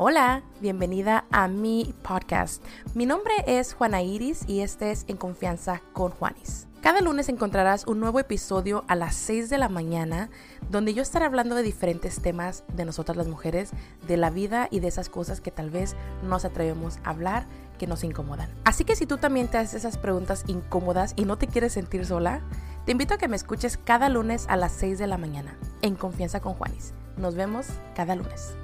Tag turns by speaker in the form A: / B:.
A: Hola, bienvenida a mi podcast. Mi nombre es Juana Iris y este es En Confianza con Juanis. Cada lunes encontrarás un nuevo episodio a las 6 de la mañana donde yo estaré hablando de diferentes temas de nosotras las mujeres, de la vida y de esas cosas que tal vez no nos atrevemos a hablar que nos incomodan. Así que si tú también te haces esas preguntas incómodas y no te quieres sentir sola, te invito a que me escuches cada lunes a las 6 de la mañana en Confianza con Juanis. Nos vemos cada lunes.